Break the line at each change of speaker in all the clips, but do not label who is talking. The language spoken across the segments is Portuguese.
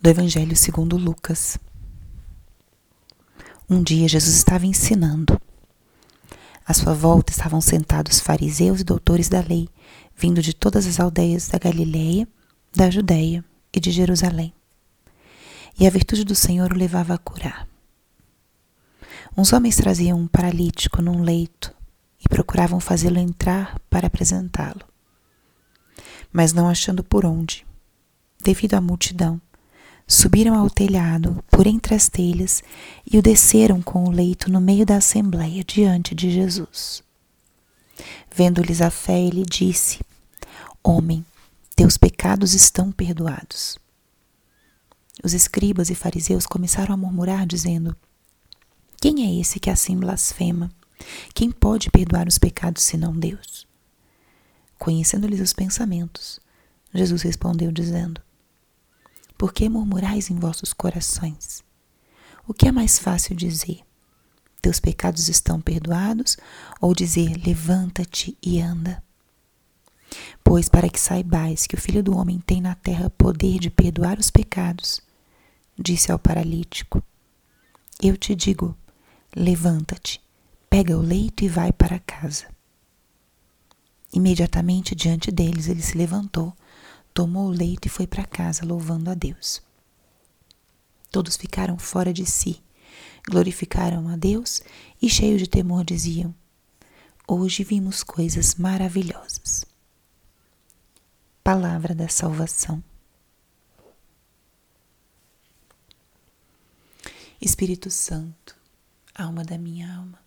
do Evangelho segundo Lucas. Um dia Jesus estava ensinando. À sua volta estavam sentados fariseus e doutores da lei, vindo de todas as aldeias da Galileia, da Judéia e de Jerusalém. E a virtude do Senhor o levava a curar. Uns homens traziam um paralítico num leito e procuravam fazê-lo entrar para apresentá-lo. Mas não achando por onde, devido à multidão, Subiram ao telhado, por entre as telhas, e o desceram com o leito no meio da assembleia diante de Jesus. Vendo-lhes a fé, ele disse: Homem, teus pecados estão perdoados. Os escribas e fariseus começaram a murmurar, dizendo: Quem é esse que assim blasfema? Quem pode perdoar os pecados senão Deus? Conhecendo-lhes os pensamentos, Jesus respondeu, dizendo: por que murmurais em vossos corações? O que é mais fácil dizer? Teus pecados estão perdoados? Ou dizer, levanta-te e anda? Pois para que saibais que o Filho do Homem tem na terra poder de perdoar os pecados, disse ao paralítico: Eu te digo, levanta-te, pega o leito e vai para casa. Imediatamente diante deles ele se levantou tomou o leito e foi para casa, louvando a Deus. Todos ficaram fora de si, glorificaram a Deus e, cheios de temor, diziam: Hoje vimos coisas maravilhosas. Palavra da Salvação. Espírito Santo, alma da minha alma,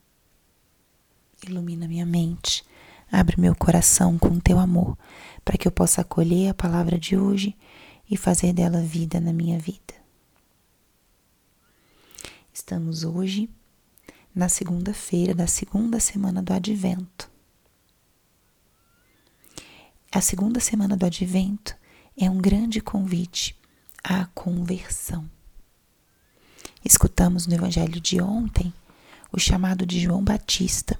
ilumina minha mente Abre meu coração com teu amor, para que eu possa acolher a palavra de hoje e fazer dela vida na minha vida. Estamos hoje na segunda-feira da segunda semana do Advento. A segunda semana do Advento é um grande convite à conversão. Escutamos no Evangelho de ontem o chamado de João Batista,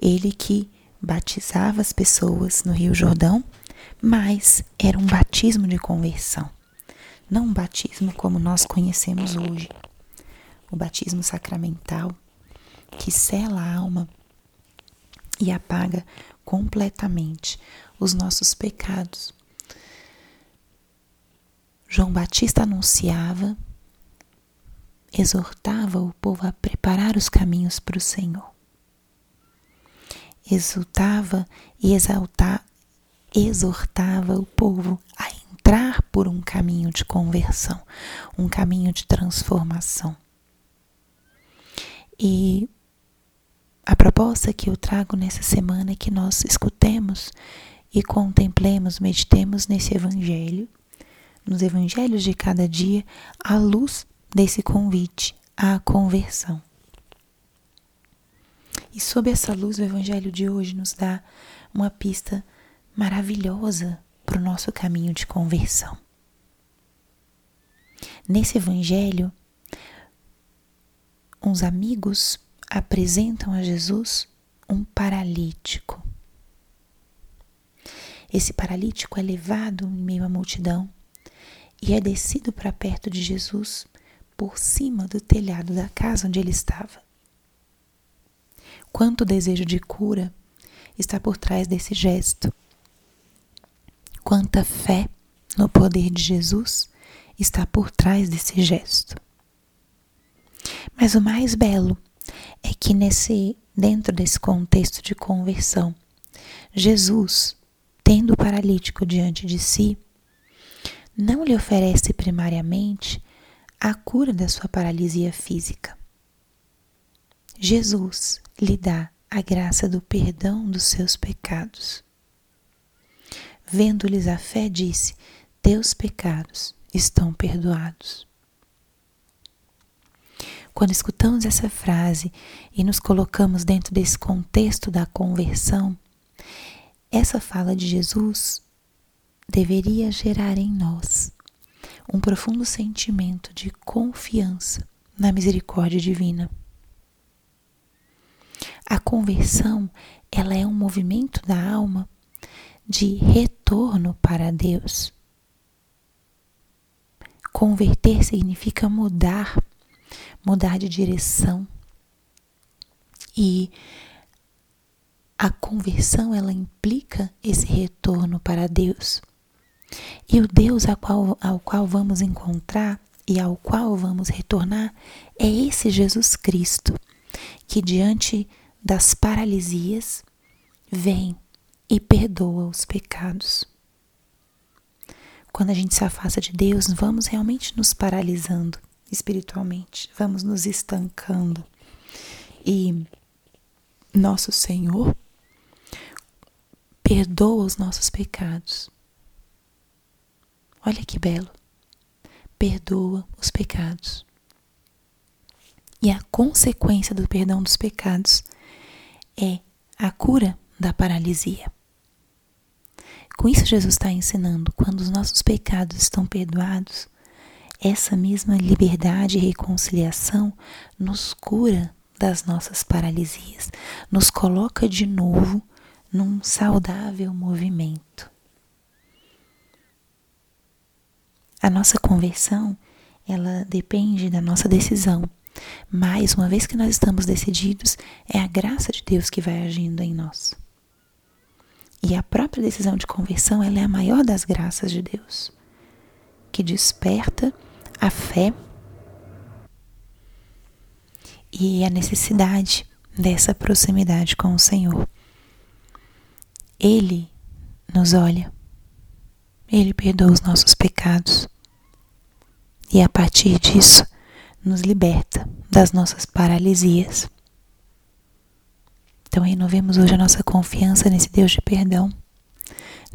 ele que batizava as pessoas no Rio Jordão, mas era um batismo de conversão, não um batismo como nós conhecemos hoje. O batismo sacramental que sela a alma e apaga completamente os nossos pecados. João Batista anunciava, exortava o povo a preparar os caminhos para o Senhor exultava e exalta, exortava o povo a entrar por um caminho de conversão, um caminho de transformação. E a proposta que eu trago nessa semana é que nós escutemos e contemplemos, meditemos nesse evangelho, nos evangelhos de cada dia, à luz desse convite à conversão. E sob essa luz, o Evangelho de hoje nos dá uma pista maravilhosa para o nosso caminho de conversão. Nesse Evangelho, uns amigos apresentam a Jesus um paralítico. Esse paralítico é levado em meio à multidão e é descido para perto de Jesus por cima do telhado da casa onde ele estava. Quanto desejo de cura está por trás desse gesto. Quanta fé no poder de Jesus está por trás desse gesto. Mas o mais belo é que nesse dentro desse contexto de conversão, Jesus, tendo o paralítico diante de si, não lhe oferece primariamente a cura da sua paralisia física. Jesus lhe dá a graça do perdão dos seus pecados. Vendo-lhes a fé, disse: Teus pecados estão perdoados. Quando escutamos essa frase e nos colocamos dentro desse contexto da conversão, essa fala de Jesus deveria gerar em nós um profundo sentimento de confiança na misericórdia divina. A conversão, ela é um movimento da alma de retorno para Deus. Converter significa mudar, mudar de direção. E a conversão ela implica esse retorno para Deus. E o Deus ao qual, ao qual vamos encontrar e ao qual vamos retornar é esse Jesus Cristo, que diante das paralisias vem e perdoa os pecados. Quando a gente se afasta de Deus, vamos realmente nos paralisando espiritualmente, vamos nos estancando. E nosso Senhor perdoa os nossos pecados. Olha que belo. Perdoa os pecados. E a consequência do perdão dos pecados é a cura da paralisia. Com isso, Jesus está ensinando: quando os nossos pecados estão perdoados, essa mesma liberdade e reconciliação nos cura das nossas paralisias, nos coloca de novo num saudável movimento. A nossa conversão, ela depende da nossa decisão. Mas, uma vez que nós estamos decididos, é a graça de Deus que vai agindo em nós. E a própria decisão de conversão, ela é a maior das graças de Deus, que desperta a fé e a necessidade dessa proximidade com o Senhor. Ele nos olha, Ele perdoa os nossos pecados e a partir disso nos liberta das nossas paralisias. Então renovemos hoje a nossa confiança nesse Deus de perdão,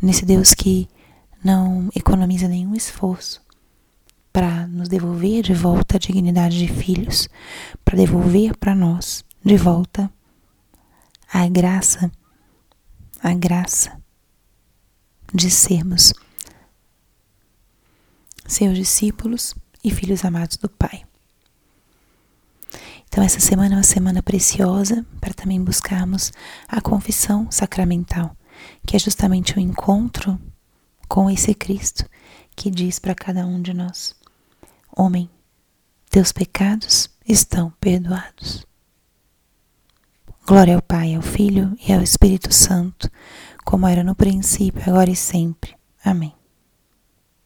nesse Deus que não economiza nenhum esforço para nos devolver de volta a dignidade de filhos, para devolver para nós de volta a graça a graça de sermos seus discípulos e filhos amados do Pai. Então, essa semana é uma semana preciosa para também buscarmos a confissão sacramental, que é justamente o encontro com esse Cristo que diz para cada um de nós: Homem, teus pecados estão perdoados. Glória ao Pai, ao Filho e ao Espírito Santo, como era no princípio, agora e sempre. Amém.